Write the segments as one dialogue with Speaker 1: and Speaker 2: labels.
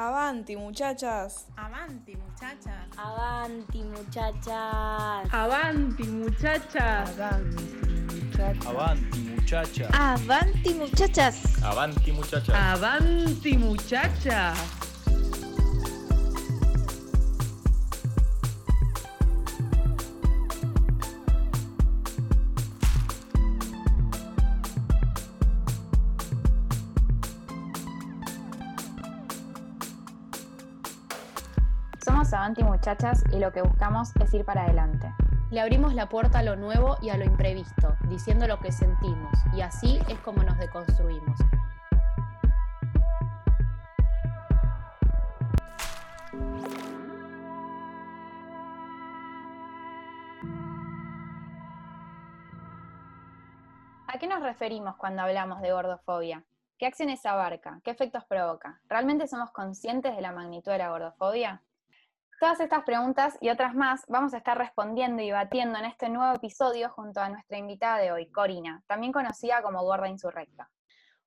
Speaker 1: Avanti, muchachas.
Speaker 2: Avanti, muchachas.
Speaker 3: Avanti, muchachas.
Speaker 4: Avanti, muchachas.
Speaker 5: Avanti, muchachas.
Speaker 6: Avanti, muchachas.
Speaker 5: Avanti, muchachas.
Speaker 4: Avanti, muchachas.
Speaker 7: Avanti Muchachas y lo que buscamos es ir para adelante.
Speaker 8: Le abrimos la puerta a lo nuevo y a lo imprevisto, diciendo lo que sentimos, y así es como nos deconstruimos.
Speaker 7: ¿A qué nos referimos cuando hablamos de gordofobia? ¿Qué acciones abarca? ¿Qué efectos provoca? ¿Realmente somos conscientes de la magnitud de la gordofobia? Todas estas preguntas y otras más vamos a estar respondiendo y debatiendo en este nuevo episodio junto a nuestra invitada de hoy, Corina, también conocida como Gorda Insurrecta.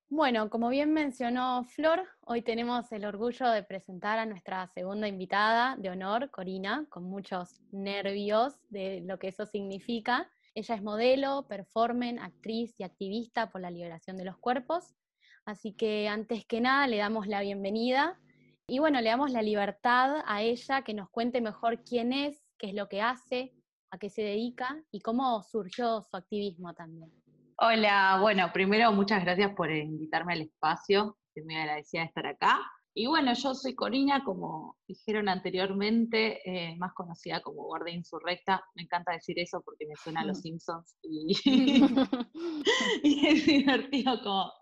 Speaker 8: Bueno, como bien mencionó Flor, hoy tenemos el orgullo de presentar a nuestra segunda invitada de honor, Corina, con muchos nervios de lo que eso significa. Ella es modelo, performer, actriz y activista por la liberación de los cuerpos. Así que antes que nada le damos la bienvenida y bueno, le damos la libertad a ella que nos cuente mejor quién es, qué es lo que hace, a qué se dedica y cómo surgió su activismo también.
Speaker 9: Hola, bueno, primero muchas gracias por invitarme al espacio, estoy muy agradecida de estar acá. Y bueno, yo soy Corina, como dijeron anteriormente, eh, más conocida como Gorda Insurrecta. Me encanta decir eso porque me suena a los Simpsons y, y es divertido como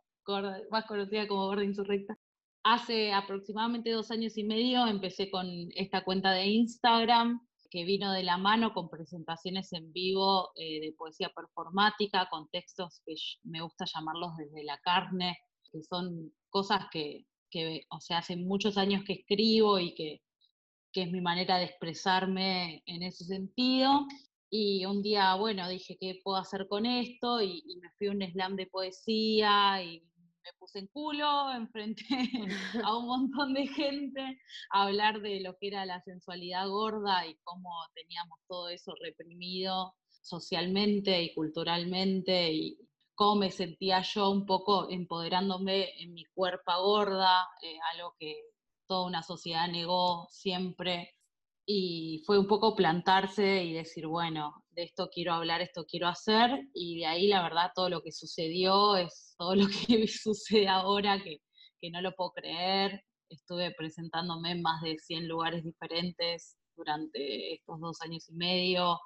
Speaker 9: más conocida como Gorda Insurrecta. Hace aproximadamente dos años y medio empecé con esta cuenta de Instagram que vino de la mano con presentaciones en vivo eh, de poesía performática, con textos que me gusta llamarlos desde la carne, que son cosas que, que o sea, hace muchos años que escribo y que, que es mi manera de expresarme en ese sentido. Y un día, bueno, dije, ¿qué puedo hacer con esto? Y, y me fui a un slam de poesía y me puse en culo enfrente a un montón de gente a hablar de lo que era la sensualidad gorda y cómo teníamos todo eso reprimido socialmente y culturalmente y cómo me sentía yo un poco empoderándome en mi cuerpo gorda, eh, algo que toda una sociedad negó siempre. Y fue un poco plantarse y decir, bueno, de esto quiero hablar, esto quiero hacer, y de ahí la verdad todo lo que sucedió es todo lo que sucede ahora, que, que no lo puedo creer. Estuve presentándome en más de 100 lugares diferentes durante estos dos años y medio,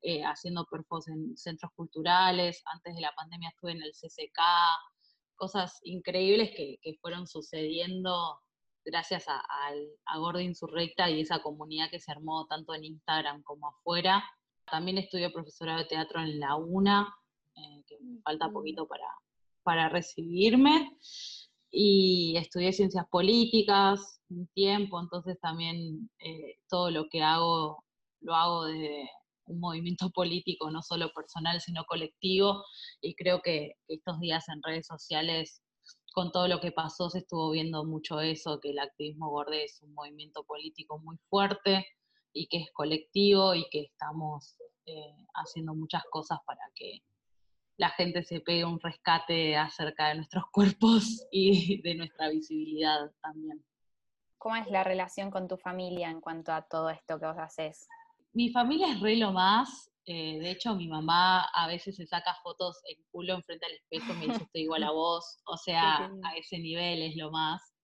Speaker 9: eh, haciendo perfos en centros culturales. Antes de la pandemia estuve en el CCK, cosas increíbles que, que fueron sucediendo gracias a, a, a Gorda Insurrecta y esa comunidad que se armó tanto en Instagram como afuera. También estudié profesorado de teatro en la UNA, eh, que me falta poquito para, para recibirme. Y estudié ciencias políticas un tiempo, entonces también eh, todo lo que hago lo hago desde un movimiento político, no solo personal, sino colectivo. Y creo que, estos días en redes sociales con todo lo que pasó se estuvo viendo mucho eso, que el activismo borde es un movimiento político muy fuerte y que es colectivo y que estamos eh, haciendo muchas cosas para que la gente se pegue un rescate acerca de nuestros cuerpos y de nuestra visibilidad también.
Speaker 7: ¿Cómo es la relación con tu familia en cuanto a todo esto que vos haces?
Speaker 9: Mi familia es re lo más, eh, de hecho, mi mamá a veces se saca fotos en culo enfrente al espejo y me dice estoy igual a vos. O sea, a ese nivel es lo más.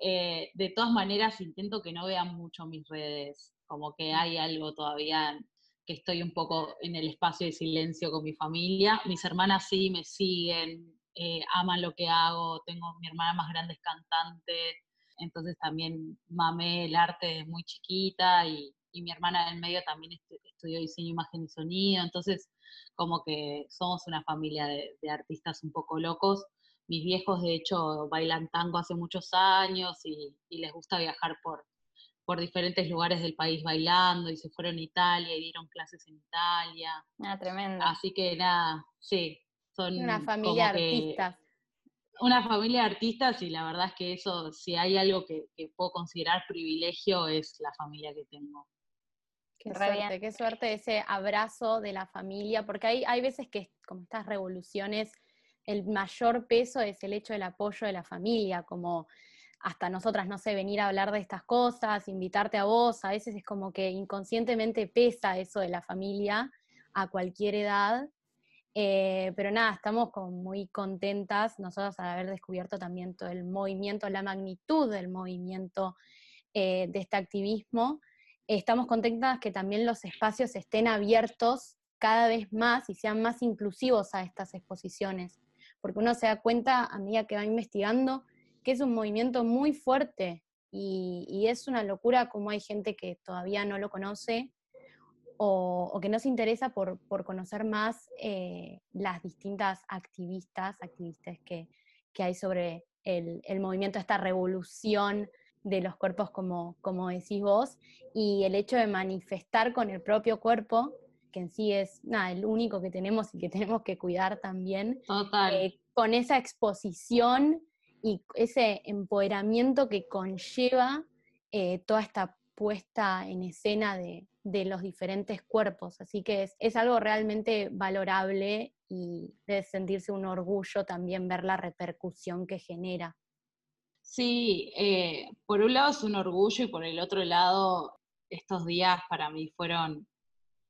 Speaker 9: Eh, de todas maneras, intento que no vean mucho mis redes. Como que hay algo todavía que estoy un poco en el espacio de silencio con mi familia. Mis hermanas sí me siguen, eh, aman lo que hago. Tengo mi hermana más grande cantante, entonces también mamé el arte desde muy chiquita y, y mi hermana del medio también estudió diseño, imagen y sonido, entonces como que somos una familia de, artistas un poco locos. Mis viejos de hecho bailan tango hace muchos años y, les gusta viajar por, por diferentes lugares del país bailando y se fueron a Italia y dieron clases en Italia.
Speaker 7: Ah, tremendo.
Speaker 9: Así que nada, sí, son
Speaker 8: una familia de artistas.
Speaker 9: una familia de artistas y la verdad es que eso, si hay algo que, puedo considerar privilegio, es la familia que tengo.
Speaker 8: Qué suerte, qué suerte ese abrazo de la familia, porque hay, hay veces que como estas revoluciones, el mayor peso es el hecho del apoyo de la familia, como hasta nosotras, no sé, venir a hablar de estas cosas, invitarte a vos, a veces es como que inconscientemente pesa eso de la familia a cualquier edad. Eh, pero nada, estamos muy contentas nosotros al haber descubierto también todo el movimiento, la magnitud del movimiento eh, de este activismo. estamos contentas que también los espacios estén abiertos cada vez más y sean más inclusivos a estas exposiciones, porque uno se da cuenta a medida que va investigando que es un movimiento muy fuerte y, es una locura como hay gente que todavía no lo conoce o, que no se interesa por, conocer más eh, las distintas activistas, activistas que, hay sobre el, movimiento, esta revolución de los cuerpos, como, como decís vos, y el hecho de manifestar con el propio cuerpo, que en sí es nada, el único que tenemos y que tenemos que cuidar también,
Speaker 9: eh,
Speaker 8: con esa exposición y ese empoderamiento que conlleva eh, toda esta puesta en escena de, los diferentes cuerpos. Así que es, algo realmente valorable y debe sentirse un orgullo también ver la repercusión que genera.
Speaker 9: Sí, eh, por un lado es un orgullo y por el otro lado estos días para mí fueron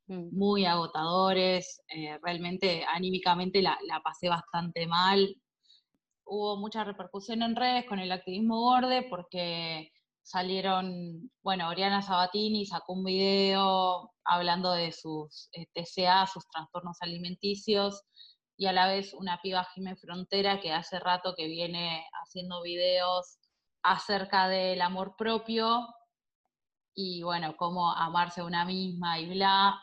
Speaker 9: mm. muy agotadores, eh, realmente anímicamente la, la, pasé bastante mal, hubo mucha repercusión en redes con el activismo borde porque salieron, bueno, Oriana Sabatini sacó un video hablando de sus eh, TCA, sus trastornos alimenticios, y a la vez una piba Jimé Frontera que hace rato que viene haciendo videos acerca del amor propio y bueno, cómo amarse a una misma y bla.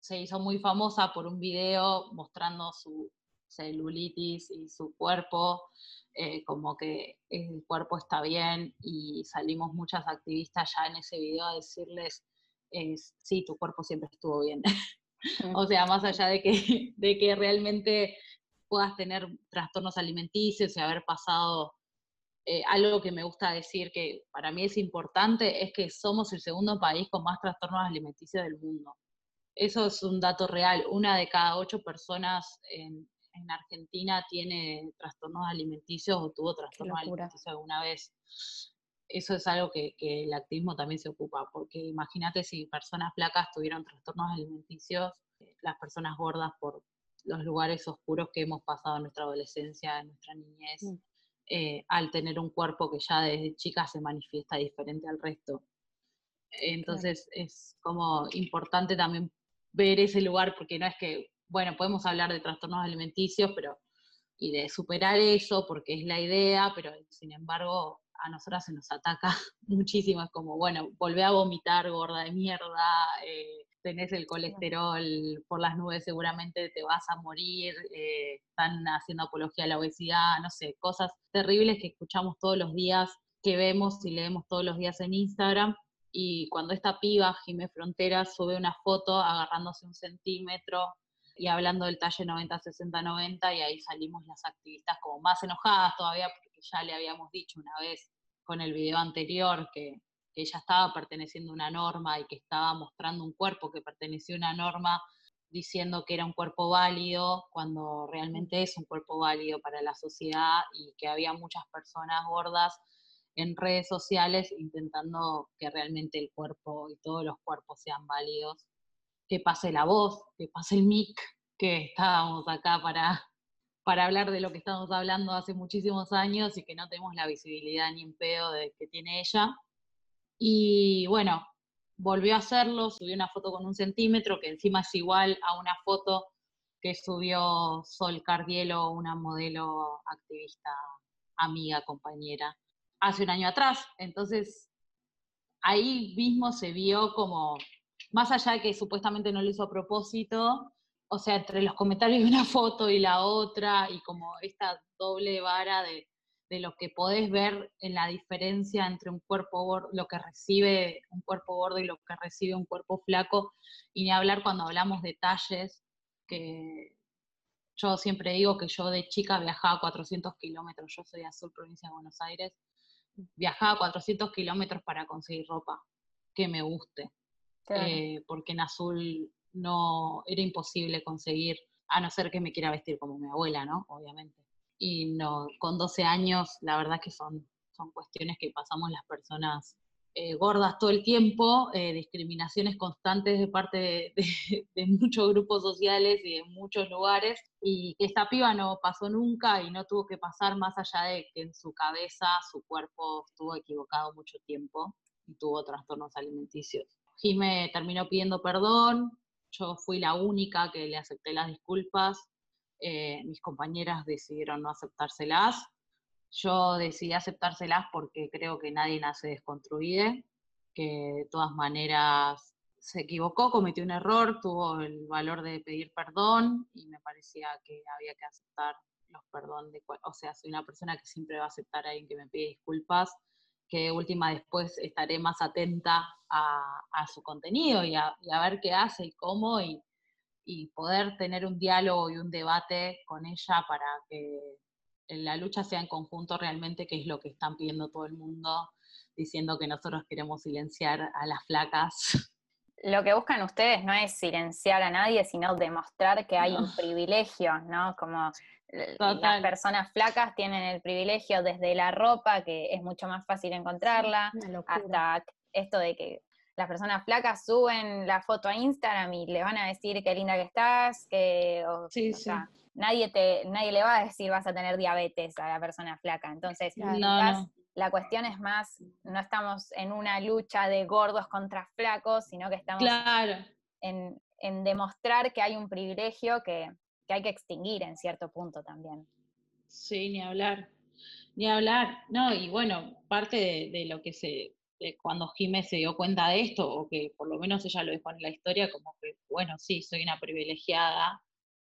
Speaker 9: Se hizo muy famosa por un video mostrando su, celulitis y su cuerpo, eh, como que el cuerpo está bien y salimos muchas activistas ya en ese video a decirles, sí, tu cuerpo siempre estuvo bien. o sea, más allá de que, de que realmente puedas tener trastornos alimenticios y haber pasado eh, algo que me gusta decir que para mí es importante es que somos el segundo país con más trastornos alimenticios del mundo. Eso es un dato real. Una de cada ocho personas en, en Argentina tiene trastornos alimenticios o tuvo trastornos alimenticios alguna vez. Eso es algo que, el activismo también se ocupa, porque imagínate si personas flacas tuvieron trastornos alimenticios, las personas gordas por los lugares oscuros que hemos pasado en nuestra adolescencia, en nuestra niñez, mm. eh, al tener un cuerpo que ya desde chica se manifiesta diferente al resto. Entonces es como importante también ver ese lugar, porque no es que bueno, podemos hablar de trastornos alimenticios, pero y de superar eso, porque es la idea, pero sin embargo a nosotras se nos ataca muchísimo. Es como, bueno, volvé a vomitar, gorda de mierda, eh, tenés el colesterol por las nubes, seguramente te vas a morir, eh, están haciendo apología a la obesidad, no sé, cosas terribles que escuchamos todos los días, que vemos y leemos todos los días en Instagram. Y cuando esta piba, Jimé Fronteras, sube una foto agarrándose un centímetro y hablando del talle 90-60-90 y ahí salimos las activistas como más enojadas todavía porque ya le habíamos dicho una vez con el video anterior que, ella estaba perteneciendo a una norma y que estaba mostrando un cuerpo que pertenecía a una norma diciendo que era un cuerpo válido cuando realmente es un cuerpo válido para la sociedad y que había muchas personas gordas en redes sociales intentando que realmente el cuerpo y todos los cuerpos sean válidos que pase la voz, que pase el mic, que estábamos acá para, para hablar de lo que estamos hablando hace muchísimos años y que no tenemos la visibilidad ni un pedo de que tiene ella. Y bueno, volvió a hacerlo, subió una foto con un centímetro, que encima es igual a una foto que subió Sol Cardielo, una modelo activista, amiga, compañera, hace un año atrás. Entonces, ahí mismo se vio como más allá de que supuestamente no lo hizo a propósito, o sea, entre los comentarios de una foto y la otra, y como esta doble vara de, lo que podés ver en la diferencia entre un cuerpo gordo, lo que recibe un cuerpo gordo y lo que recibe un cuerpo flaco, y ni hablar cuando hablamos de talles, que yo siempre digo que yo de chica viajaba 400 kilómetros, yo soy de Azul, provincia de Buenos Aires, viajaba 400 kilómetros para conseguir ropa que me guste, eh, porque en Azul no era imposible conseguir, a no ser que me quiera vestir como mi abuela, ¿no? Obviamente. Y no, con 12 años, la verdad que son, son cuestiones que pasamos las personas eh, gordas todo el tiempo, eh, discriminaciones constantes de parte de, muchos grupos sociales y de muchos lugares, y que esta piba no pasó nunca y no tuvo que pasar más allá de que en su cabeza su cuerpo estuvo equivocado mucho tiempo y tuvo trastornos alimenticios. Jime terminó pidiendo perdón, yo fui la única que le acepté las disculpas, eh, mis compañeras decidieron no aceptárselas, yo decidí aceptárselas porque creo que nadie nace desconstruido, que de todas maneras se equivocó, cometió un error, tuvo el valor de pedir perdón y me parecía que había que aceptar los perdón de o sea, soy una persona que siempre va a aceptar a alguien que me pide disculpas, que última después estaré más atenta a, su contenido y a, ver qué hace y cómo y, y poder tener un diálogo y un debate con ella para que la lucha sea en conjunto realmente, que es lo que están pidiendo todo el mundo, diciendo que nosotros queremos silenciar a las flacas.
Speaker 7: Lo que buscan ustedes no es silenciar a nadie, sino demostrar que hay un privilegio, ¿no? Como las personas flacas tienen el privilegio desde la ropa, que es mucho más fácil encontrarla, hasta esto de que las personas flacas suben la foto a Instagram y le van a decir qué linda que estás, que
Speaker 9: sí, sí.
Speaker 7: nadie, te, nadie le va a decir vas a tener diabetes a la persona flaca. Entonces, la cuestión es más, no estamos en una lucha de gordos contra flacos, sino que estamos en, demostrar que hay un privilegio que, hay que extinguir en cierto punto también.
Speaker 9: Sí, ni hablar. Ni hablar. No, y bueno, parte de, lo que se, cuando Jiménez se dio cuenta de esto, o que por lo menos ella lo dijo en la historia, como que, bueno, sí, soy una privilegiada,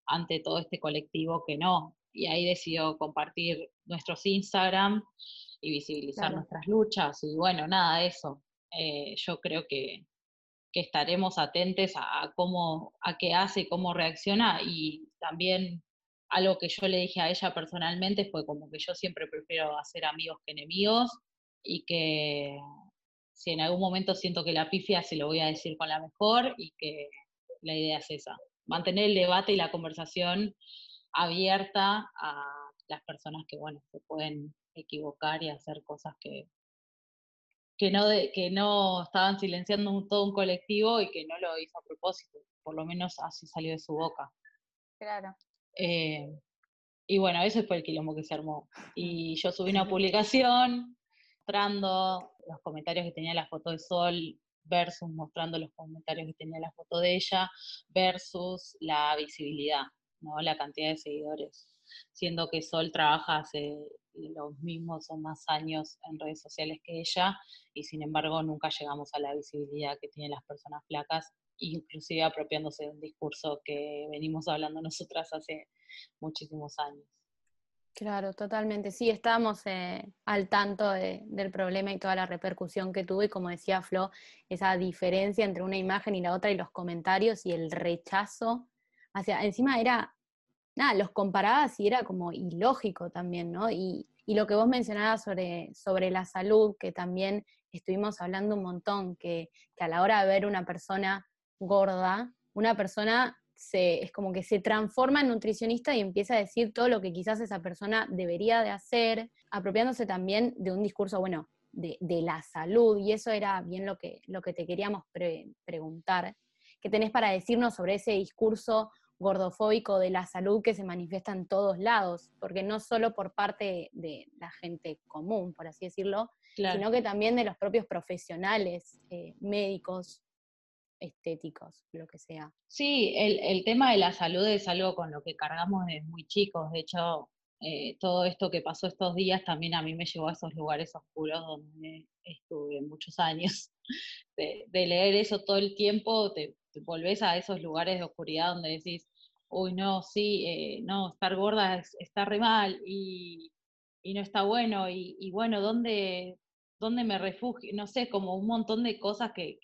Speaker 9: ante todo este colectivo que no. Y ahí decidió compartir nuestros Instagram y visibilizar nuestras luchas. Y bueno, nada de eso. Eh, yo creo que, estaremos atentos a, cómo, a qué hace cómo reacciona. Y también algo que yo le dije a ella personalmente fue como que yo siempre prefiero hacer amigos que enemigos y que si en algún momento siento que la pifia se lo voy a decir con la mejor y que la idea es esa mantener el debate y la conversación abierta a las personas que, bueno, se pueden equivocar y hacer cosas que, que, no, que no estaban silenciando todo un colectivo y que no lo hizo a propósito, por lo menos así salió de su boca.
Speaker 7: Claro.
Speaker 9: Eh, y bueno, ese fue el quilombo que se armó. Y yo subí una publicación mostrando los comentarios que tenía la foto de Sol versus mostrando los comentarios que tenía la foto de ella, versus la visibilidad, ¿no? la cantidad de seguidores. Siendo que Sol trabaja hace los mismos o más años en redes sociales que ella, y sin embargo nunca llegamos a la visibilidad que tienen las personas flacas, inclusive apropiándose de un discurso que venimos hablando nosotras hace muchísimos años.
Speaker 8: Claro, totalmente. Sí, estábamos eh, al tanto del problema y toda la repercusión que tuvo y como decía Flo, esa diferencia entre una imagen y la otra y los comentarios y el rechazo hacia, encima era, nada, los comparabas y era como ilógico también, ¿no? Y, lo que vos mencionabas sobre, sobre la salud, que también estuvimos hablando un montón, que, que a la hora de ver una persona gorda, una persona es como que se transforma en nutricionista y empieza a decir todo lo que quizás esa persona debería de hacer, apropiándose también de un discurso, bueno, de, la salud, y eso era bien lo que, lo que te queríamos preguntar. ¿Qué tenés para decirnos sobre ese discurso gordofóbico de la salud que se manifiesta en todos lados? Porque no solo por parte de la gente común, por así decirlo, sino que también de los propios profesionales, eh, médicos, estéticos, lo que sea.
Speaker 9: Sí, el, tema de la salud es algo con lo que cargamos desde muy chicos. De hecho, eh, todo esto que pasó estos días también a mí me llevó a esos lugares oscuros donde estuve muchos años. De, leer eso todo el tiempo, te, volvés a esos lugares de oscuridad donde decís, uy, no, sí, eh, no, estar gorda está re mal y, no está bueno. Y, y bueno, ¿dónde, dónde me refugio, no sé, como un montón de cosas que,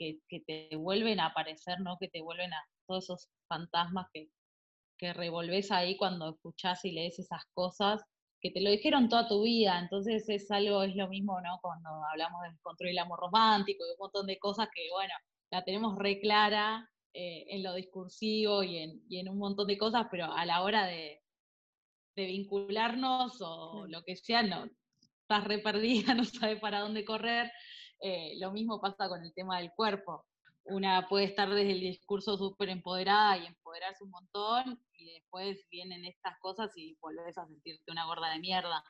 Speaker 9: te vuelven a aparecer, ¿no? Que te vuelven a todos esos fantasmas que, que revolves ahí cuando escuchás y lees esas cosas, que te lo dijeron toda tu vida, entonces es algo, es lo mismo, ¿no? Cuando hablamos de construir el amor romántico y un montón de cosas que, bueno, la tenemos re clara eh, en lo discursivo y en, y en un montón de cosas, pero a la hora de, de vincularnos o lo que sea, no, estás re perdida, no sabes para dónde correr. Eh, lo mismo pasa con el tema del cuerpo. Una puede estar desde el discurso súper empoderada y empoderarse un montón, y después vienen estas cosas y vuelves a sentirte una gorda de mierda.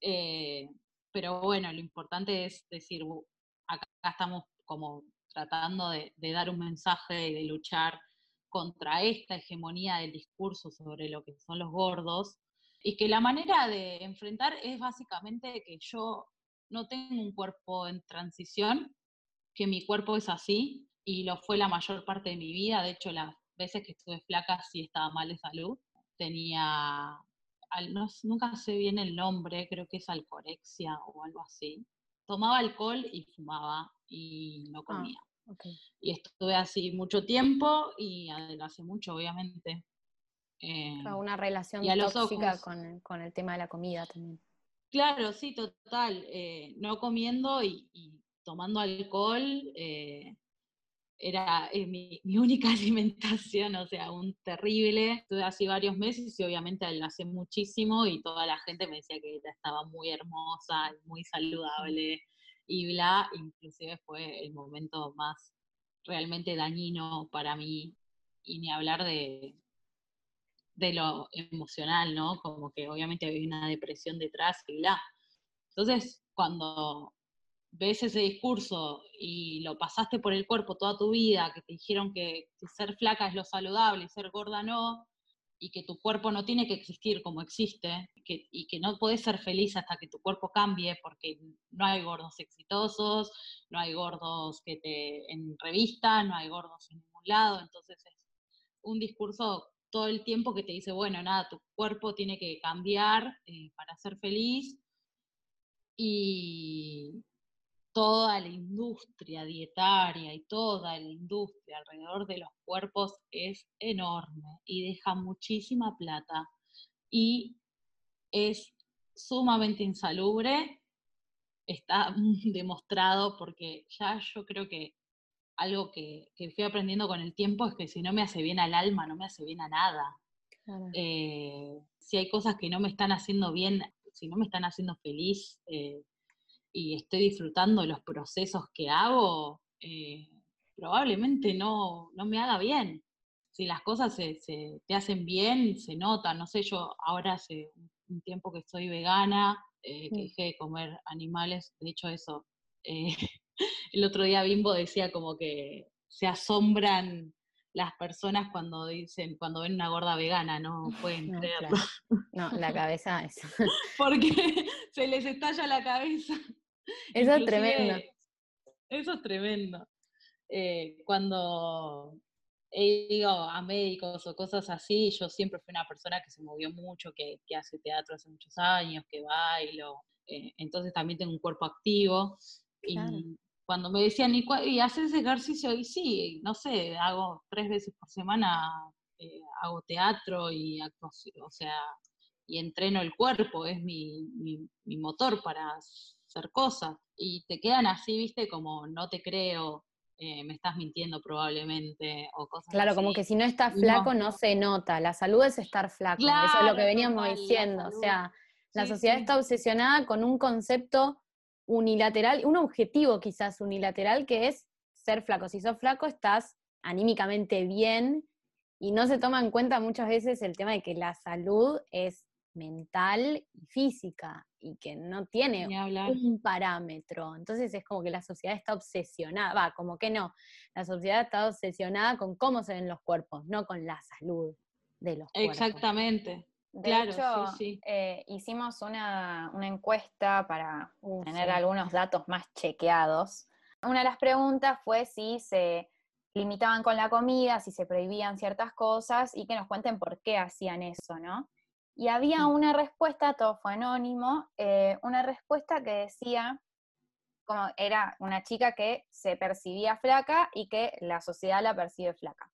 Speaker 9: Eh, pero bueno, lo importante es decir, acá estamos como tratando de, dar un mensaje y de luchar contra esta hegemonía del discurso sobre lo que son los gordos, y que la manera de enfrentar es básicamente que yo no tengo un cuerpo en transición, que mi cuerpo es así y lo fue la mayor parte de mi vida. De hecho, las veces que estuve flaca sí estaba mal de salud. Tenía, nunca sé bien el nombre, creo que es alcorexia o algo así. Tomaba alcohol y fumaba y no ah, comía. Y estuve así mucho tiempo y hace mucho, obviamente.
Speaker 8: Eh, una relación tóxica con, con, el tema de la comida también.
Speaker 9: Claro, sí, total. Eh, no comiendo y, tomando alcohol eh, era mi, única alimentación, o sea, un terrible. Estuve así varios meses y obviamente hace muchísimo y toda la gente me decía que ella estaba muy hermosa, muy saludable y bla. Inclusive fue el momento más realmente dañino para mí y ni hablar de, de lo emocional, ¿no? Como que obviamente había una depresión detrás y bla. Entonces, cuando ves ese discurso y lo pasaste por el cuerpo toda tu vida, que te dijeron que, ser flaca es lo saludable y ser gorda no, y que tu cuerpo no tiene que existir como existe, y que no puedes ser feliz hasta que tu cuerpo cambie, porque no hay gordos exitosos, no hay gordos que te en revista, no hay gordos en ningún lado, entonces es un discurso todo el tiempo que te dice, bueno, nada, tu cuerpo tiene que cambiar eh, para ser feliz. Y toda la industria dietaria y toda la industria alrededor de los cuerpos es enorme y deja muchísima plata. Y es sumamente insalubre, está demostrado porque ya yo creo que algo que, fui aprendiendo con el tiempo es que si no me hace bien al alma, no me hace bien a nada. Eh, si hay cosas que no me están haciendo bien, si no me están haciendo feliz eh, y estoy disfrutando los procesos que hago, eh, probablemente no, no, me haga bien. Si las cosas se, te hacen bien, se nota. No sé, yo ahora hace un tiempo que estoy vegana, que dejé de comer animales, de hecho eso el otro día Bimbo decía como que se asombran las personas cuando dicen, cuando ven una gorda vegana, no pueden creerlo.
Speaker 8: No, la cabeza es.
Speaker 9: Porque se les estalla la cabeza.
Speaker 8: Eso es tremendo.
Speaker 9: Eso es tremendo. Eh, cuando he ido a médicos o cosas así, yo siempre fui una persona que se movió mucho, que, hace teatro hace muchos años, que bailo, eh, entonces también tengo un cuerpo activo. Y cuando me decían, ¿y, ¿y haces ejercicio? Y sí, no sé, hago tres veces por semana, eh, hago teatro y actuación, o sea, y entreno el cuerpo, es mi, mi, motor para hacer cosas. Y te quedan así, viste, como no te creo, eh, me estás mintiendo probablemente, o cosas
Speaker 8: Claro, como que si no estás flaco no. se nota, la salud es estar flaco, eso es lo que veníamos diciendo, o sea, la sociedad está obsesionada con un concepto unilateral, un objetivo quizás unilateral que es ser flaco. Si sos flaco estás anímicamente bien y no se toma en cuenta muchas veces el tema de que la salud es mental y física y que no tiene un parámetro. Entonces es como que la sociedad está obsesionada, va, como que no, la sociedad está obsesionada con cómo se ven los cuerpos, no con la salud de los cuerpos.
Speaker 9: Exactamente.
Speaker 7: De hecho, eh, hicimos una, encuesta para uh, tener algunos datos más chequeados. Una de las preguntas fue si se limitaban con la comida, si se prohibían ciertas cosas y que nos cuenten por qué hacían eso, ¿no? Y había una respuesta, todo fue anónimo, eh, una respuesta que decía, como era una chica que se percibía flaca y que la sociedad la percibe flaca.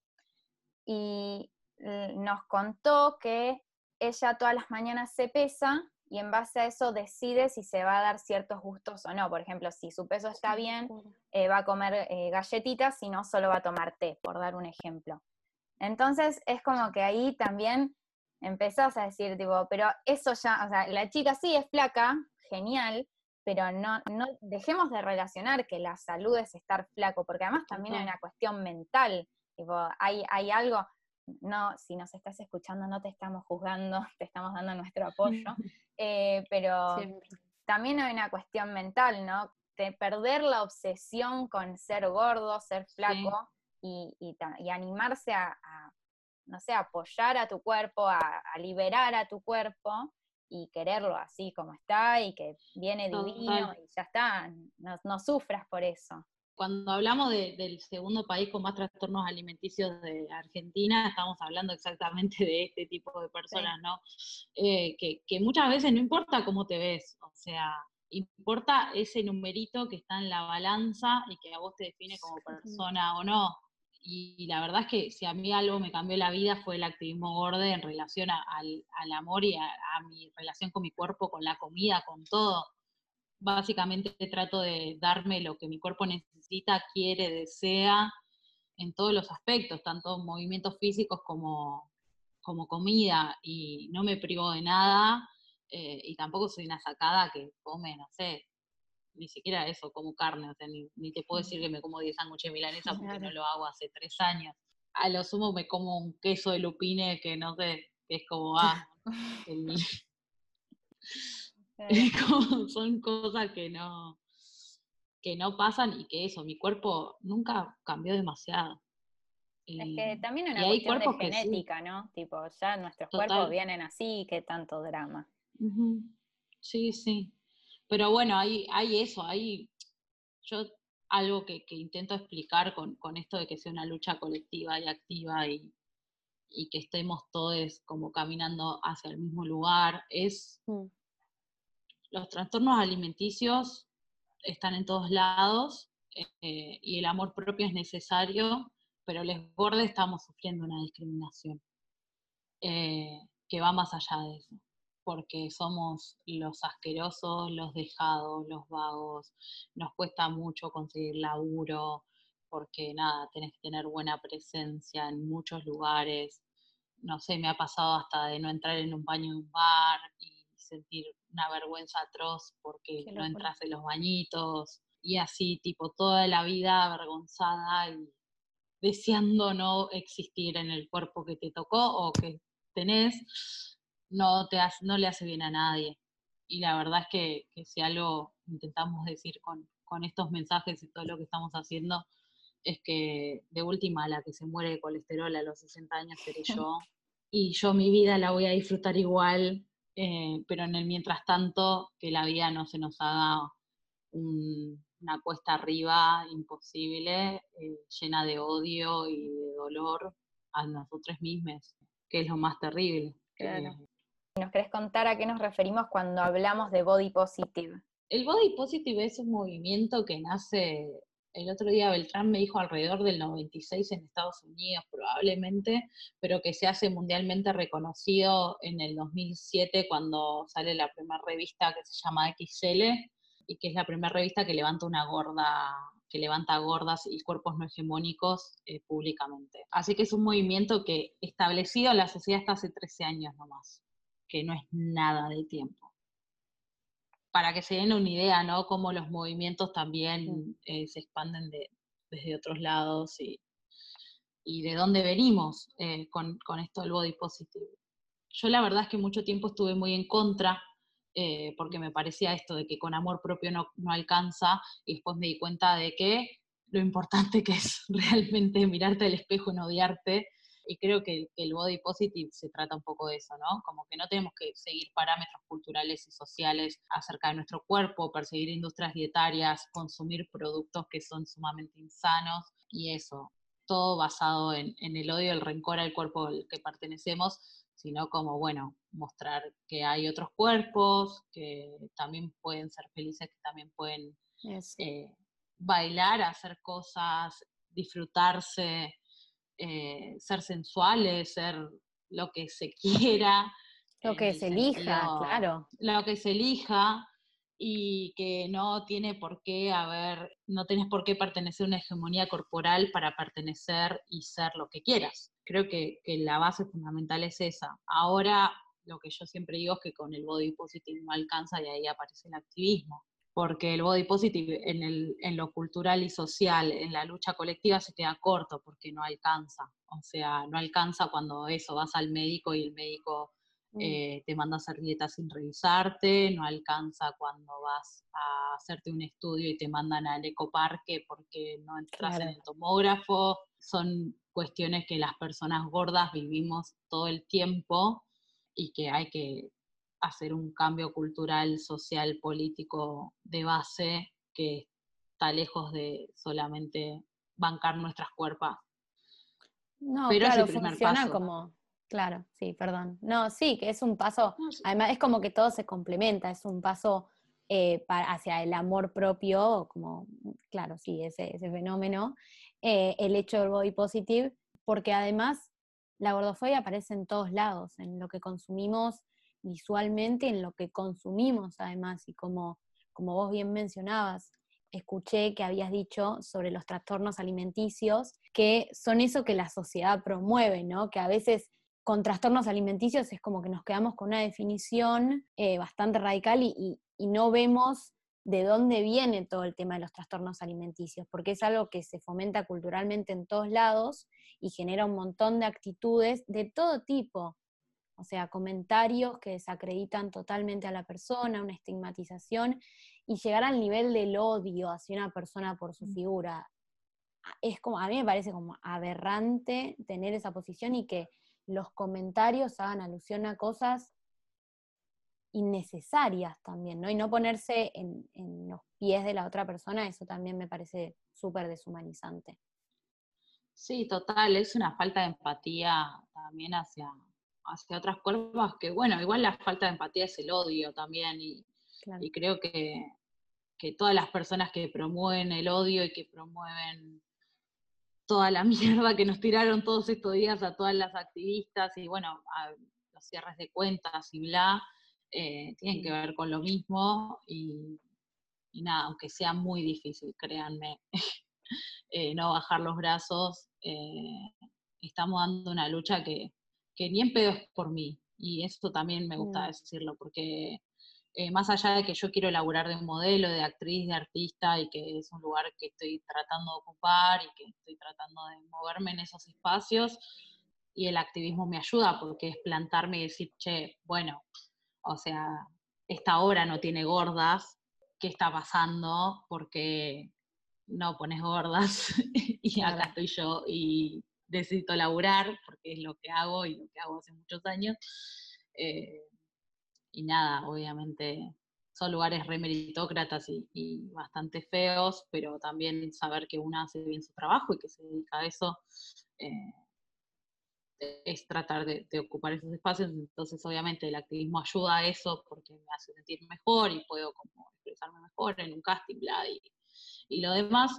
Speaker 7: Y eh, nos contó que ella todas las mañanas se pesa y en base a eso decide si se va a dar ciertos gustos o no. Por ejemplo, si su peso está bien, eh, va a comer eh, galletitas, si no, solo va a tomar té, por dar un ejemplo. Entonces es como que ahí también empezás a decir, tipo, pero eso ya, o sea, la chica sí es flaca, genial, pero no, no dejemos de relacionar que la salud es estar flaco, porque además también hay una cuestión mental, tipo, hay, hay algo, no, si nos estás escuchando no te estamos juzgando, te estamos dando nuestro apoyo, eh, pero también hay una cuestión mental, ¿no? De perder la obsesión con ser gordo, ser flaco y, y, animarse a, no sé, apoyar a tu cuerpo, a, a liberar a tu cuerpo y quererlo así como está y que viene divino y ya está, no, sufras por eso.
Speaker 9: Cuando hablamos del segundo país con más trastornos alimenticios de Argentina, estamos hablando exactamente de este tipo de personas, ¿no? Eh, que, que muchas veces no importa cómo te ves, o sea, importa ese numerito que está en la balanza y que a vos te define como persona o no. Y la verdad es que si a mí algo me cambió la vida fue el activismo gordo en relación al, amor y a, mi relación con mi cuerpo, con la comida, con todo. Básicamente trato de darme lo que mi cuerpo necesita, quiere, desea, en todos los aspectos, tanto movimientos físicos como, como comida, y no me privo de nada, eh, y tampoco soy una sacada que come, no sé, ni siquiera eso, como carne, o sea, ni, te puedo decir que me como 10 sándwiches milanesa porque no lo hago hace 3 años. A lo sumo me como un queso de lupine que no sé, que es como, ah, son cosas que no, que no pasan y que eso, mi cuerpo nunca cambió demasiado.
Speaker 7: Es que también una cuestión de genética, ¿no? Tipo, ya nuestros cuerpos vienen así, qué tanto drama.
Speaker 9: Sí, sí. Pero bueno, hay, hay eso, hay yo algo que, intento explicar con, esto de que sea una lucha colectiva y activa y, que estemos todos como caminando hacia el mismo lugar, es mm. los trastornos alimenticios están en todos lados eh, y el amor propio es necesario, pero les gordes estamos sufriendo una discriminación eh, que va más allá de eso porque somos los asquerosos, los dejados, los vagos, nos cuesta mucho conseguir laburo, porque nada, tenés que tener buena presencia en muchos lugares. No sé, me ha pasado hasta de no entrar en un baño en un bar y sentir una vergüenza atroz porque no entras en los bañitos y así, tipo, toda la vida avergonzada y deseando no existir en el cuerpo que te tocó o que tenés no, te no le hace bien a nadie. Y la verdad es que, si algo intentamos decir con, estos mensajes y todo lo que estamos haciendo, es que de última la que se muere de colesterol a los 60 años seré yo. Y yo mi vida la voy a disfrutar igual, eh, pero en el mientras tanto, que la vida no se nos haga una cuesta arriba imposible, eh, llena de odio y de dolor a nosotros mismos, que es lo más terrible.
Speaker 7: ¿Nos querés contar a qué nos referimos cuando hablamos de body positive?
Speaker 9: El body positive es un movimiento que nace, el otro día Beltrán me dijo alrededor del 96 en Estados Unidos probablemente, pero que se hace mundialmente reconocido en el 2007 cuando sale la primera revista que se llama XL y que es la primera revista que levanta una gorda que levanta gordas y cuerpos no hegemónicos eh, públicamente. Así que es un movimiento que establecido en la sociedad hasta hace 13 años nomás que no es nada de tiempo. Para que se den una idea, ¿no? Cómo los movimientos también eh, se expanden desde otros lados y, de dónde venimos eh, con, esto del body positive. Yo la verdad es que mucho tiempo estuve muy en contra eh, porque me parecía esto de que con amor propio no, no, alcanza y después me di cuenta de que lo importante que es realmente mirarte al espejo y no odiarte y creo que el body positive se trata un poco de eso, ¿no? Como que no tenemos que seguir parámetros culturales y sociales acerca de nuestro cuerpo, perseguir industrias dietarias, consumir productos que son sumamente insanos y eso, todo basado en, el odio el rencor al cuerpo al que pertenecemos, sino como, bueno, mostrar que hay otros cuerpos, que también pueden ser felices, que también pueden eh, bailar, hacer cosas, disfrutarse, eh, ser sensuales, ser lo que se quiera.
Speaker 8: Lo que se elija, claro.
Speaker 9: Lo que se elija y que no tiene por qué haber, no tenés por qué pertenecer a una hegemonía corporal para pertenecer y ser lo que quieras. Creo que, que la base fundamental es esa. Ahora, lo que yo siempre digo es que con el body positive no alcanza y ahí aparece el activismo porque el body positive en, el- en lo cultural y social, en la lucha colectiva, se queda corto porque no alcanza. O sea, no alcanza cuando eso, vas al médico y el médico
Speaker 8: Mm.
Speaker 9: eh, te manda a hacer dieta sin revisarte, no alcanza cuando vas a hacerte un estudio y te mandan al ecoparque porque no entras en el tomógrafo. Son cuestiones que las personas gordas vivimos todo el tiempo y que hay que hacer un cambio cultural, social, político de base que está lejos de solamente bancar nuestras cuerpas.
Speaker 8: No,
Speaker 9: Pero
Speaker 8: claro, funciona
Speaker 9: paso.
Speaker 8: como, claro, sí, perdón. No, sí, que es un paso,
Speaker 9: No, sí.
Speaker 8: además es como que todo se complementa, es un paso eh, pa- hacia el amor propio, como, claro, sí, ese, ese fenómeno, eh, el hecho del body positive, porque además la gordofobia aparece en todos lados, en lo que consumimos visualmente, en lo que consumimos además, y como, como vos bien mencionabas, escuché que habías dicho sobre los trastornos alimenticios, que son eso que la sociedad promueve, ¿no? Que a veces con trastornos alimenticios es como que nos quedamos con una definición eh, bastante radical y, y- y no vemos de dónde viene todo el tema de los trastornos alimenticios, porque es algo que se fomenta culturalmente en todos lados y genera un montón de actitudes de todo tipo. O sea, comentarios que desacreditan totalmente a la persona, una estigmatización y llegar al nivel del odio hacia una persona por su figura. A- Es como, a mí me parece como aberrante tener esa posición y que los comentarios hagan alusión a cosas innecesarias también, ¿no? Y no ponerse en, en los pies de la otra persona, eso también me parece súper deshumanizante.
Speaker 9: Sí, total, es una falta de empatía también hacia, hacia otras cuerpos, que bueno, igual la falta de empatía es el odio también, y,
Speaker 8: Claro.
Speaker 9: y creo que, que todas las personas que promueven el odio y que promueven toda la mierda que nos tiraron todos estos días a todas las activistas y bueno, a los cierres de cuentas y bla, eh, tienen que ver con lo mismo y, y nada, aunque sea muy difícil, créanme, eh, no bajar los brazos, eh, estamos dando una lucha que, que ni en pedo es por mí y eso también me gusta
Speaker 8: No.
Speaker 9: decirlo porque eh, más allá de que yo quiero laburar de modelo, de actriz, de artista, y que es un lugar que estoy tratando de ocupar y que estoy tratando de moverme en esos espacios, y el activismo me ayuda porque es plantarme y decir, che, bueno, o sea, esta obra no tiene gordas, ¿qué está pasando? Porque no pones gordas y acá estoy yo y necesito laburar porque es lo que hago y lo que hago hace muchos años. Eh, y nada, obviamente son lugares re meritócratas y, bastante feos, pero también saber que una hace bien su trabajo y que se dedica a eso eh, es tratar de, ocupar esos espacios. Entonces, obviamente, el activismo ayuda a eso porque me hace sentir mejor y puedo como expresarme mejor en un casting, bla, y lo demás.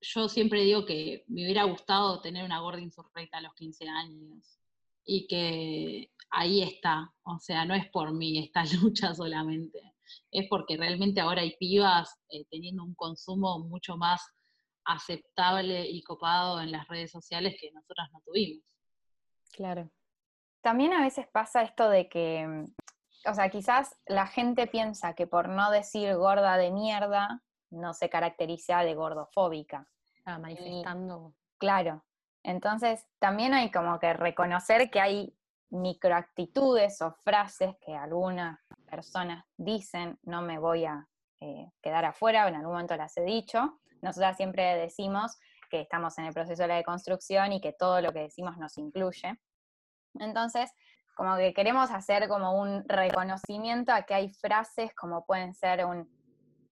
Speaker 9: Yo siempre digo que me hubiera gustado tener una gorda insurrecta a los 15 años y que ahí está, o sea, no es por mí esta lucha solamente, es porque realmente ahora hay pibas eh, teniendo un consumo mucho más aceptable y copado en las redes sociales que nosotras no tuvimos.
Speaker 8: Claro.
Speaker 7: También a veces pasa esto de que, o sea, quizás la gente piensa que por no decir gorda de mierda, no se caracteriza de gordofóbica.
Speaker 8: Ah, manifestando.
Speaker 7: Claro. Entonces, también hay como que reconocer que hay microactitudes o frases que algunas personas dicen, no me voy a eh, quedar afuera, en algún momento las he dicho. Nosotras siempre decimos que estamos en el proceso de la deconstrucción y que todo lo que decimos nos incluye. Entonces, como que queremos hacer como un reconocimiento a que hay frases como pueden ser un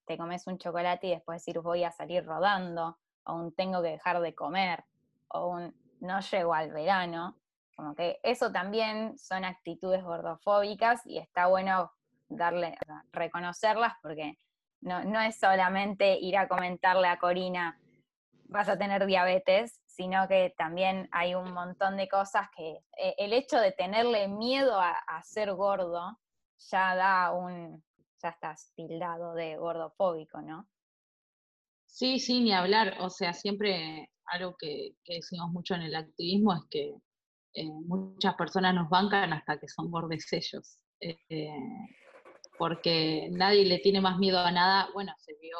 Speaker 7: te comes un chocolate y después decir voy a salir rodando, o un tengo que dejar de comer, o un no llego al verano. Como que eso también son actitudes gordofóbicas y está bueno darle, reconocerlas porque no, no es solamente ir a comentarle a Corina vas a tener diabetes, sino que también hay un montón de cosas que eh, el hecho de tenerle miedo a ser gordo ya da un, ya estás tildado de gordofóbico, ¿no?
Speaker 9: Sí, sí, ni hablar. O sea, siempre algo que, que decimos mucho en el activismo es que eh, muchas personas nos bancan hasta que son bordes ellos. Eh, porque nadie le tiene más miedo a nada. Bueno, se vio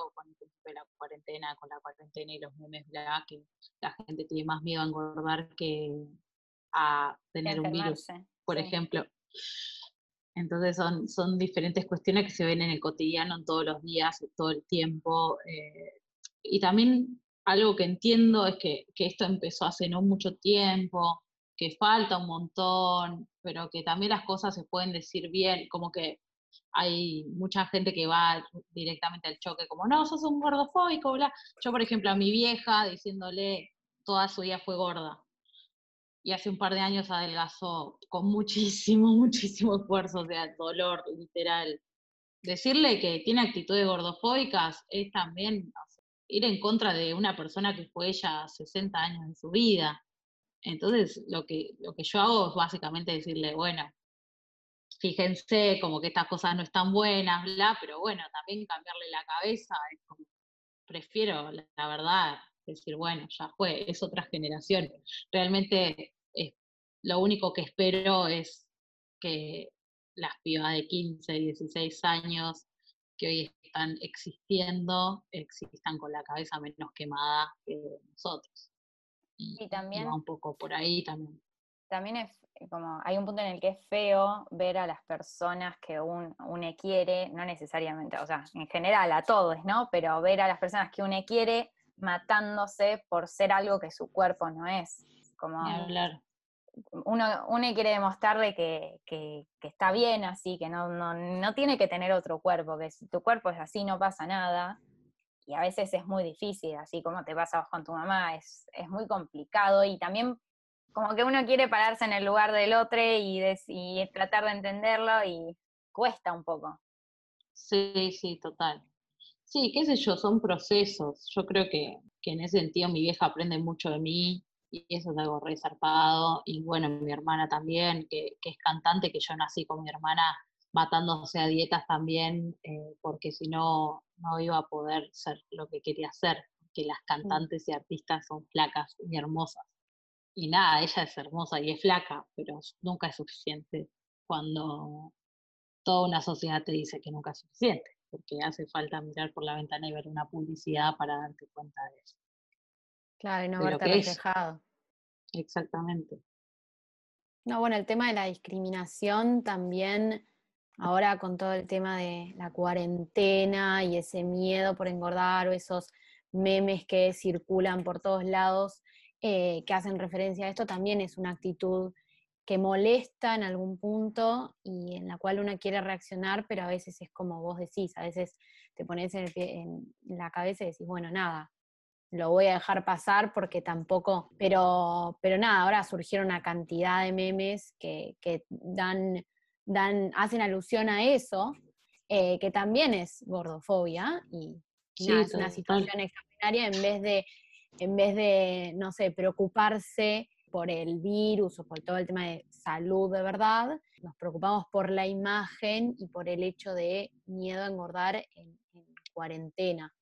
Speaker 9: fue la cuarentena, con la cuarentena y los memes, que la gente tiene más miedo a engordar que a tener un virus, por
Speaker 7: sí.
Speaker 9: ejemplo. Entonces son, son diferentes cuestiones que se ven en el cotidiano, en todos los días, todo el tiempo. eh, y también algo que entiendo es que, que esto empezó hace no mucho tiempo, que falta un montón, pero que también las cosas se pueden decir bien, como que hay mucha gente que va directamente al choque, como, no, sos un gordofóbico, bla. Yo, por ejemplo, a mi vieja diciéndole, toda su vida fue gorda, y hace un par de años adelgazó con muchísimo, muchísimo esfuerzo, o sea, dolor, literal. Decirle que tiene actitudes gordofóbicas es también ir en contra de una persona que fue ella 60 años de su vida. Entonces, lo que, lo que yo hago es básicamente decirle, bueno, fíjense como que estas cosas no están buenas, bla, pero bueno, también cambiarle la cabeza, es como, prefiero, la, verdad, decir, bueno, ya fue, es otra generación. Realmente lo único que espero es que las pibas de 15, 16 años que hoy están existiendo, existan con la cabeza menos quemada que nosotros. Y,
Speaker 7: también-
Speaker 9: va un poco por ahí también.
Speaker 7: También es eh, como, hay un punto en el que es feo ver a las personas que un- une quiere, no necesariamente, o sea, en general a todos, ¿no? Pero ver a las personas que une quiere matándose por ser algo que su cuerpo no es. Como,
Speaker 9: hablar.
Speaker 7: Uno, uno quiere demostrarle que, que- está bien así, que no, no, no tiene que tener otro cuerpo, que si tu cuerpo es así no pasa nada. Y a veces es muy difícil, así como te pasa con tu mamá, es, es muy complicado y también como que uno quiere pararse en el lugar del otro y, y tratar de entenderlo y cuesta un poco.
Speaker 9: Sí, sí, total. Sí, qué sé yo, son procesos. Yo creo que, que en ese sentido mi vieja aprende mucho de mí y eso es algo re zarpado. Y bueno, mi hermana también, que, que es cantante, que yo nací con mi hermana matándose a dietas también, eh, porque si no, no iba a poder ser lo que quería ser, que las cantantes y artistas son flacas y hermosas. Y nada, ella es hermosa y es flaca, pero nunca es suficiente cuando toda una sociedad te dice que nunca es suficiente, porque hace falta mirar por la ventana y ver una publicidad para darte cuenta de eso.
Speaker 8: Claro, y no verte
Speaker 9: es.
Speaker 8: reflejado.
Speaker 9: Exactamente.
Speaker 8: No, bueno, el tema de la discriminación también, ahora con todo el tema de la cuarentena y ese miedo por engordar o esos memes que circulan por todos lados eh, que hacen referencia a esto, también es una actitud que molesta en algún punto y en la cual uno quiere reaccionar, pero a veces es como vos decís, a veces te pones en, el pie- en la cabeza y decís, bueno, nada, lo voy a dejar pasar porque tampoco, pero, pero nada, ahora surgieron una cantidad de memes que, que dan, dan, hacen alusión a eso, eh, que también es gordofobia y, y
Speaker 9: Sí,
Speaker 8: nada, es una situación extraordinaria en vez de, en vez de, no sé, preocuparse por el virus o por todo el tema de salud de verdad, nos preocupamos por la imagen y por el hecho de miedo a engordar en- en cuarentena.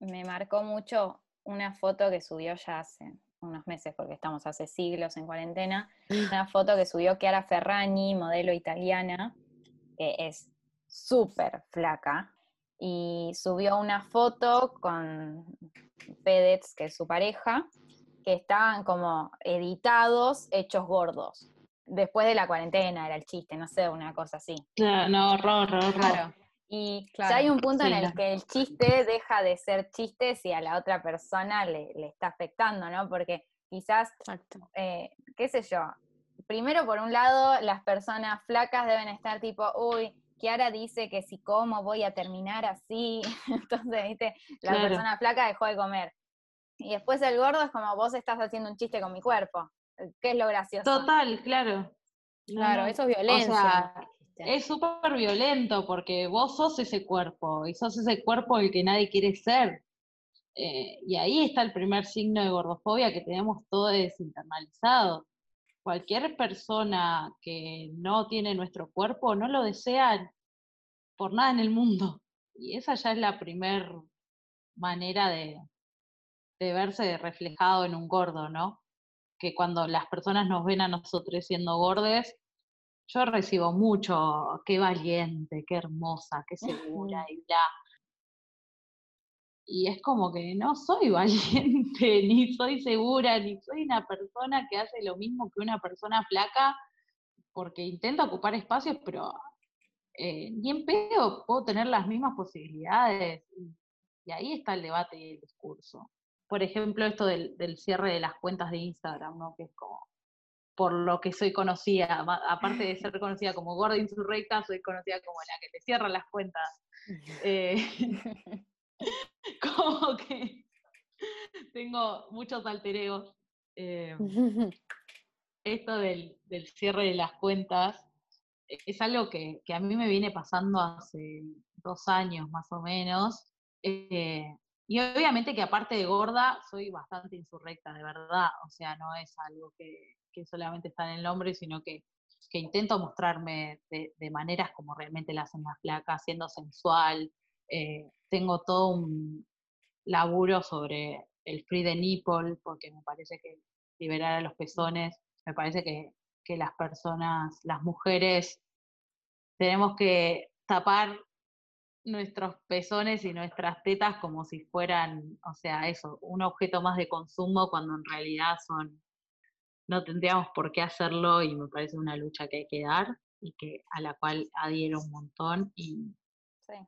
Speaker 7: Me marcó mucho una foto que subió ya hace unos meses, porque estamos hace siglos en cuarentena, una foto que subió Chiara Ferragni, modelo italiana, que es súper flaca, y subió una foto con Fedez, que es su pareja, que estaban como editados, hechos gordos. Después de la cuarentena era el chiste, no sé, una cosa así.
Speaker 9: Claro, no, horror, horror.
Speaker 8: Claro.
Speaker 7: Y
Speaker 8: Claro,
Speaker 7: ya hay un punto
Speaker 9: sí,
Speaker 7: en el que el chiste deja de ser chiste si a la otra persona le, le está afectando, ¿no? Porque quizás, eh, qué sé yo, primero por un lado, las personas flacas deben estar tipo, uy, Kiara dice que si como voy a terminar así, entonces, viste, la
Speaker 9: Claro.
Speaker 7: persona flaca dejó de comer. Y después el gordo es como, vos estás haciendo un chiste con mi cuerpo. ¿Qué es lo gracioso?
Speaker 9: Total, claro.
Speaker 8: Claro, eso es violencia.
Speaker 9: sea,
Speaker 8: dijiste.
Speaker 9: Es súper violento porque vos sos ese cuerpo y sos ese cuerpo el que nadie quiere ser. Eh, y ahí está el primer signo de gordofobia que tenemos todo desinternalizado. Cualquier persona que no tiene nuestro cuerpo no lo desea por nada en el mundo. Y esa ya es la primera manera de, de verse reflejado en un gordo, ¿no? Que cuando las personas nos ven a nosotros siendo gordes, yo recibo mucho, qué valiente, qué hermosa, qué segura y bla. Y es como que no soy valiente, ni soy segura, ni soy una persona que hace lo mismo que una persona flaca, porque intento ocupar espacios, pero eh, ni en pedo puedo tener las mismas posibilidades. Y, ahí está el debate y el discurso. Por ejemplo, esto del, del cierre de las cuentas de Instagram, ¿no? Que es como, por lo que soy conocida, aparte de ser conocida como gorda insurrecta, soy conocida como la que te cierra las cuentas. Eh, como que tengo muchos altereos. Eh, esto del, cierre de las cuentas es algo que, a mí me viene pasando hace dos años más o menos. Eh, y obviamente que aparte de gorda, soy bastante insurrecta, de verdad. O sea, no es algo que, que solamente está en el nombre, sino que, intento mostrarme de, maneras como realmente la hacen las placas, siendo sensual. Eh, tengo todo un laburo sobre el free de nipple, porque me parece que liberar a los pezones, me parece que, que las personas, las mujeres, tenemos que tapar nuestros pezones y nuestras tetas como si fueran, o sea, eso, un objeto más de consumo cuando en realidad son no tendríamos por qué hacerlo y me parece una lucha que hay que dar y que a la cual adhiero un montón y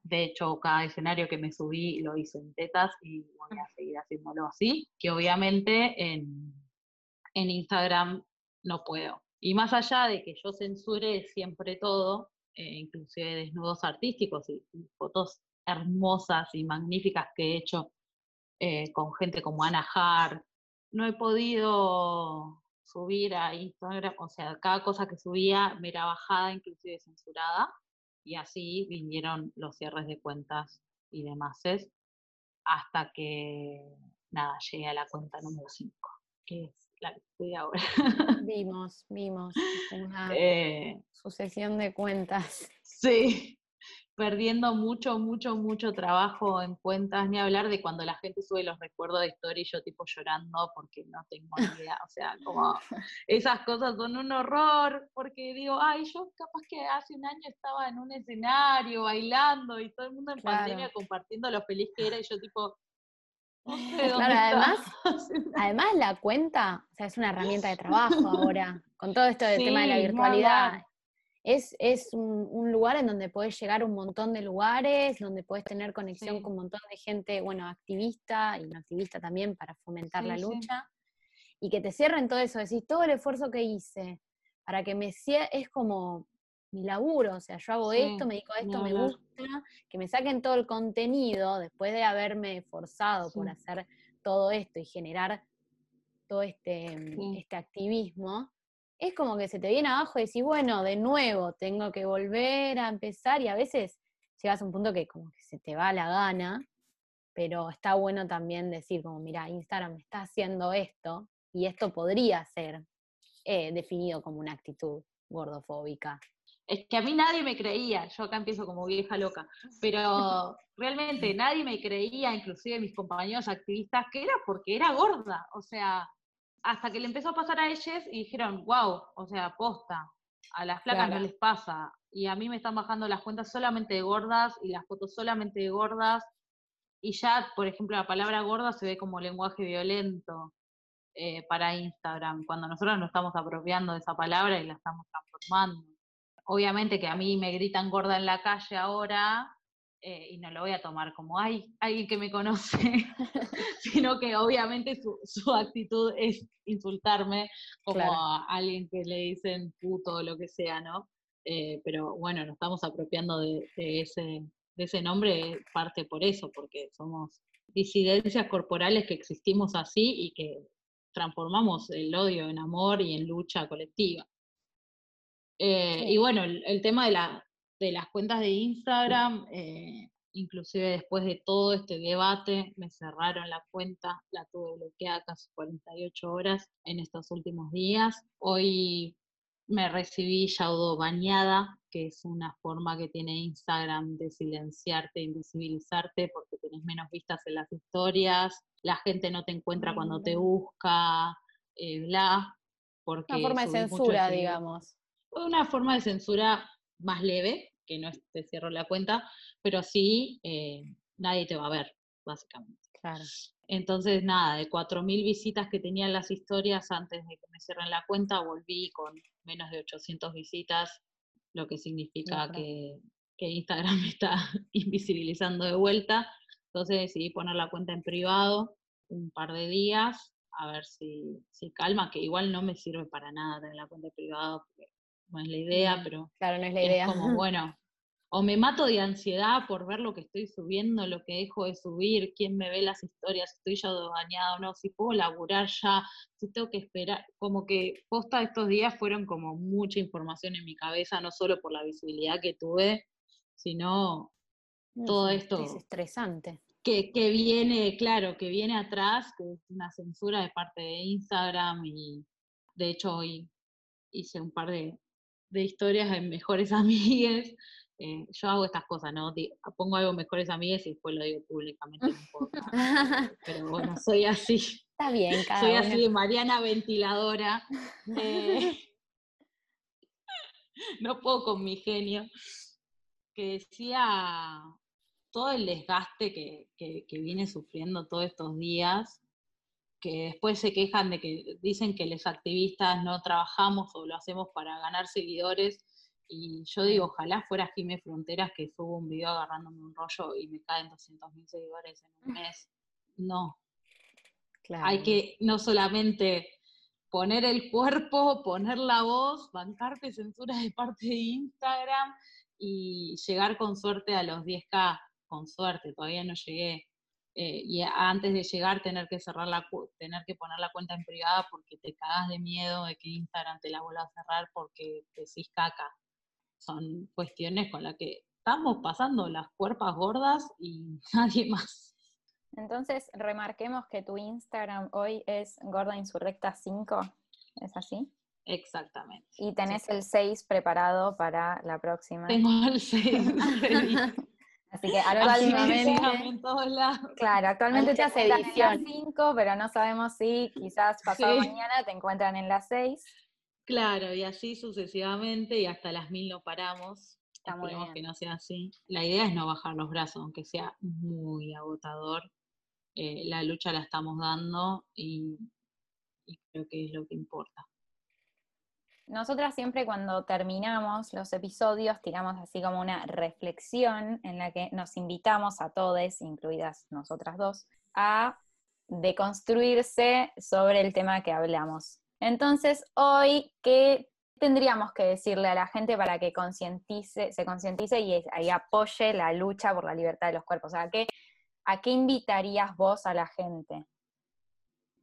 Speaker 9: de hecho cada escenario que me subí lo hice en tetas y voy a seguir haciéndolo así, que obviamente en, en Instagram no puedo. Y más allá de que yo censure siempre todo, eh, inclusive desnudos artísticos y, fotos hermosas y magníficas que he hecho eh, con gente como Ana Hart, no he podido subir a Instagram, o sea, cada cosa que subía me era bajada, inclusive censurada, y así vinieron los cierres de cuentas y demás, hasta que, nada, llegué a la cuenta número 5, que es la que estoy ahora.
Speaker 8: Vimos, vimos una eh, sucesión de cuentas.
Speaker 9: Sí, perdiendo mucho, mucho, mucho trabajo en cuentas, ni hablar de cuando la gente sube los recuerdos de historia y yo tipo llorando porque no tengo ni idea, o sea, como esas cosas son un horror, porque digo, ay, yo capaz que hace un año estaba en un escenario bailando y todo el mundo en pandemia compartiendo lo feliz que era y yo tipo... No sé dónde claro,
Speaker 8: además, además la cuenta, o sea, es una herramienta de trabajo ahora, con todo esto del tema de la virtualidad es, un, lugar en donde puedes llegar a un montón de lugares, donde puedes tener conexión con un montón de gente, bueno, activista y no activista también para fomentar la lucha. Y que te cierren todo eso, decís, todo el esfuerzo que hice para que me cierre, es como mi laburo, o sea, yo hago esto, me dedico a esto, me gusta, que me saquen todo el contenido después de haberme forzado por hacer todo esto y generar todo este, este activismo, es como que se te viene abajo y decís, bueno, de nuevo, tengo que volver a empezar y a veces llegas a un punto que como que se te va la gana, pero está bueno también decir como, mira, Instagram está haciendo esto y esto podría ser eh, definido como una actitud gordofóbica.
Speaker 9: Es que a mí nadie me creía, yo acá empiezo como vieja loca, pero realmente nadie me creía, inclusive mis compañeros activistas, que era porque era gorda, o sea, hasta que le empezó a pasar a ellos y dijeron, wow, o sea, posta, a las flacas no les pasa. Y a mí me están bajando las cuentas solamente de gordas y las fotos solamente de gordas. Y ya, por ejemplo, la palabra gorda se ve como lenguaje violento eh, para Instagram, cuando nosotros nos estamos apropiando de esa palabra y la estamos transformando. Obviamente que a mí me gritan gorda en la calle ahora, eh, y no lo voy a tomar como, ay, alguien que me conoce, sino que obviamente su, actitud es insultarme como a alguien que le dicen puto o lo que sea, ¿no? Eh, pero bueno, nos estamos apropiando de, ese, de ese nombre parte por eso, porque somos disidencias corporales que existimos así y que transformamos el odio en amor y en lucha colectiva. Eh, y bueno, el, tema de la, de las cuentas de Instagram, eh, inclusive después de todo este debate, me cerraron la cuenta, la tuve bloqueada casi 48 horas en estos últimos días. Hoy me recibí Yaudo bañada, que es una forma que tiene Instagram de silenciarte, invisibilizarte, porque tenés menos vistas en las historias, la gente no te encuentra cuando te busca, eh, bla. Porque
Speaker 8: Una forma de censura,
Speaker 9: ese-
Speaker 8: digamos.
Speaker 9: Una forma de censura más leve, que no es te cierro la cuenta, pero sí eh, nadie te va a ver, básicamente.
Speaker 8: Claro.
Speaker 9: Entonces, nada, de 4.000 visitas que tenían las historias antes de que me cierren la cuenta, volví con menos de 800 visitas, lo que significa que, que Instagram me está invisibilizando de vuelta. Entonces decidí poner la cuenta en privado un par de días, a ver si, si calma, que igual no me sirve para nada tener la cuenta en privado, porque no es la idea,
Speaker 8: Mm,
Speaker 9: pero
Speaker 8: Claro, no es la
Speaker 9: es
Speaker 8: idea.
Speaker 9: como, bueno, o me mato de ansiedad por ver lo que estoy subiendo, lo que dejo de subir, quién me ve las historias, estoy ya bañado o no, si puedo laburar ya, si tengo que esperar, como que posta estos días fueron como mucha información en mi cabeza, no solo por la visibilidad que tuve, sino todo esto-
Speaker 8: Es estresante.
Speaker 9: que, que viene, claro, que viene atrás, que es una censura de parte de Instagram y de hecho hoy hice un par de, de historias en Mejores Amigues. Eh, yo hago estas cosas, ¿no? Pongo algo Mejores Amigues y después lo digo públicamente, no. Pero bueno, soy así,
Speaker 8: Está bien, cada
Speaker 9: soy así de Mariana Ventiladora. eh, no puedo con mi genio. Que decía todo el desgaste que, que, que viene sufriendo todos estos días, que después se quejan de que dicen que los activistas no trabajamos o lo hacemos para ganar seguidores. Y yo digo, ojalá fuera Jimé Fronteras que subo un video agarrándome un rollo y me caen 200 mil seguidores en un mes. No,
Speaker 8: Claro.
Speaker 9: hay que no solamente poner el cuerpo, poner la voz, bancarte censura de parte de Instagram y llegar con suerte a los 10k, con suerte, todavía no llegué. Eh, y antes de llegar tener que cerrar la tener que poner la cuenta en privada porque te cagas de miedo de que Instagram te la vuelva a cerrar porque decís caca. Son cuestiones con las que estamos pasando las cuerpas gordas y nadie más.
Speaker 7: Entonces, remarquemos que tu Instagram hoy es Gorda Insurrecta 5, ¿es así?
Speaker 9: Exactamente.
Speaker 7: Y tenés el 6 preparado para la próxima.
Speaker 9: Tengo el 6 ready.
Speaker 7: Así que
Speaker 9: todos lados.
Speaker 7: claro, actualmente te la
Speaker 8: ediciones.
Speaker 7: 5, pero no sabemos si quizás pasado
Speaker 9: Sí.
Speaker 7: mañana te encuentran en la 6.
Speaker 9: Claro, y así sucesivamente, y hasta las mil no paramos.
Speaker 7: Está muy
Speaker 9: Esperemos
Speaker 7: bien.
Speaker 9: que no sea así. La idea es no bajar los brazos, aunque sea muy agotador. Eh, la lucha la estamos dando y, y creo que es lo que importa.
Speaker 7: Nosotras siempre cuando terminamos los episodios tiramos así como una reflexión en la que nos invitamos a todos, incluidas nosotras dos, a deconstruirse sobre el tema que hablamos. Entonces, hoy, ¿qué tendríamos que decirle a la gente para que se concientice y, y apoye la lucha por la libertad de los cuerpos? O sea, ¿qué, ¿a qué invitarías vos a la gente?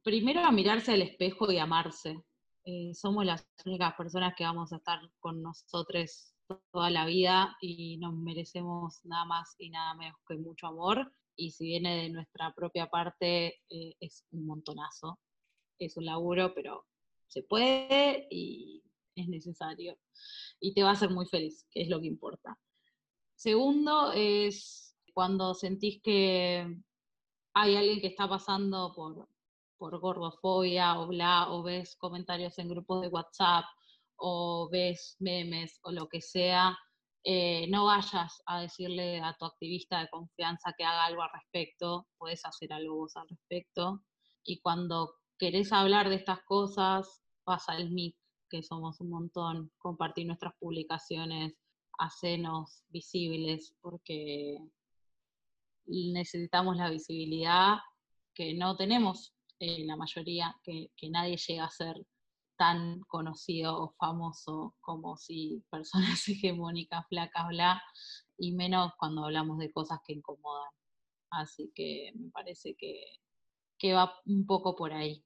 Speaker 9: Primero a mirarse al espejo y amarse. Eh, somos las únicas personas que vamos a estar con nosotros toda la vida y nos merecemos nada más y nada menos que mucho amor. Y si viene de nuestra propia parte, eh, es un montonazo. Es un laburo, pero se puede y es necesario. Y te va a hacer muy feliz, que es lo que importa. Segundo es cuando sentís que hay alguien que está pasando por, por gordofobia o bla, o ves comentarios en grupos de WhatsApp, o ves memes o lo que sea, eh, no vayas a decirle a tu activista de confianza que haga algo al respecto, puedes hacer algo al respecto. Y cuando querés hablar de estas cosas, pasa el MIC, que somos un montón, compartir nuestras publicaciones, hacernos visibles, porque necesitamos la visibilidad que no tenemos eh, la mayoría, que, que, nadie llega a ser tan conocido o famoso como si personas hegemónicas, flacas, bla, y menos cuando hablamos de cosas que incomodan. Así que me parece que, que va un poco por ahí.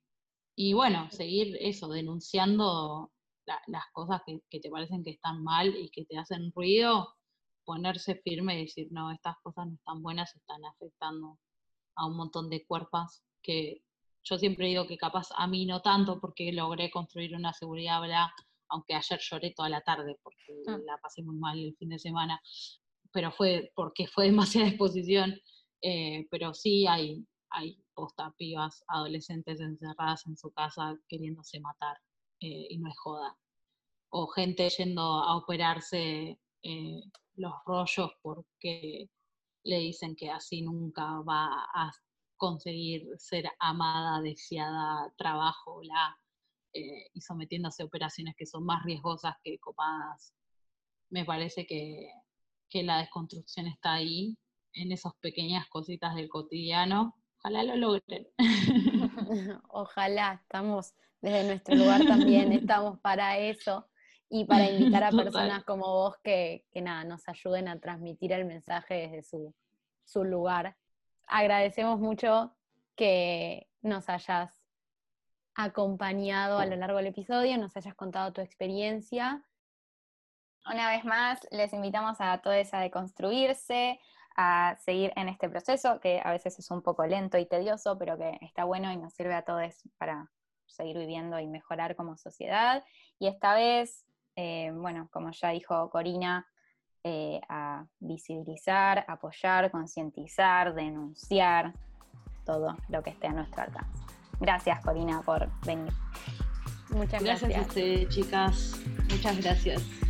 Speaker 9: Y bueno, seguir eso, denunciando la, las cosas que, que, te parecen que están mal y que te hacen ruido, ponerse firme y decir, no, estas cosas no están buenas, están afectando a un montón de cuerpos que yo siempre digo que capaz a mí no tanto porque logré construir una seguridad, aunque ayer lloré toda la tarde porque
Speaker 8: Ah.
Speaker 9: la pasé muy mal el fin de semana, pero fue porque fue demasiada exposición, eh, pero sí hay, hay posta adolescentes encerradas en su casa queriéndose matar, eh, y no es joda. O gente yendo a operarse eh, los rollos porque le dicen que así nunca va a conseguir ser amada, deseada, trabajo, la, eh, y sometiéndose a operaciones que son más riesgosas que copadas. Me parece que, que la desconstrucción está ahí, en esas pequeñas cositas del cotidiano. Ojalá lo logren.
Speaker 8: Ojalá, estamos desde nuestro lugar también, estamos para eso y para invitar a
Speaker 9: Total.
Speaker 8: personas como vos que, que nada, nos ayuden a transmitir el mensaje desde su, su lugar. Agradecemos mucho que nos hayas acompañado a lo largo del episodio, nos hayas contado tu experiencia.
Speaker 7: Una vez más, les invitamos a todos a deconstruirse, a seguir en este proceso, que a veces es un poco lento y tedioso, pero que está bueno y nos sirve a todos para seguir viviendo y mejorar como sociedad. Y esta vez, eh, bueno, como ya dijo Corina, eh, a visibilizar, apoyar, concientizar, denunciar, todo lo que esté a nuestro alcance. Gracias, Corina, por venir.
Speaker 8: Muchas
Speaker 9: Gracias a
Speaker 8: gracias.
Speaker 9: ustedes, chicas. Muchas gracias.